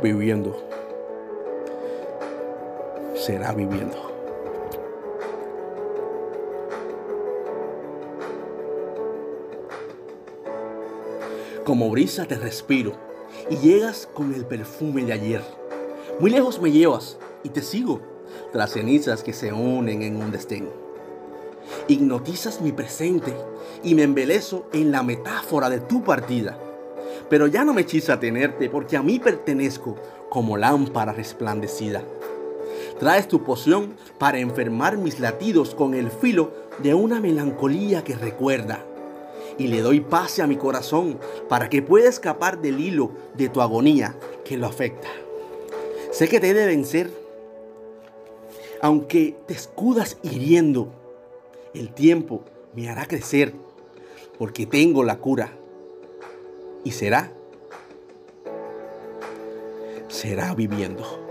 viviendo. Será viviendo. Como brisa te respiro y llegas con el perfume de ayer. Muy lejos me llevas y te sigo tras cenizas que se unen en un destén. Hipnotizas mi presente y me embelezo en la metáfora de tu partida. Pero ya no me hechiza tenerte porque a mí pertenezco como lámpara resplandecida. Traes tu poción para enfermar mis latidos con el filo de una melancolía que recuerda. Y le doy pase a mi corazón para que pueda escapar del hilo de tu agonía que lo afecta. Sé que te he de vencer, aunque te escudas hiriendo, el tiempo me hará crecer porque tengo la cura. Y será, será viviendo.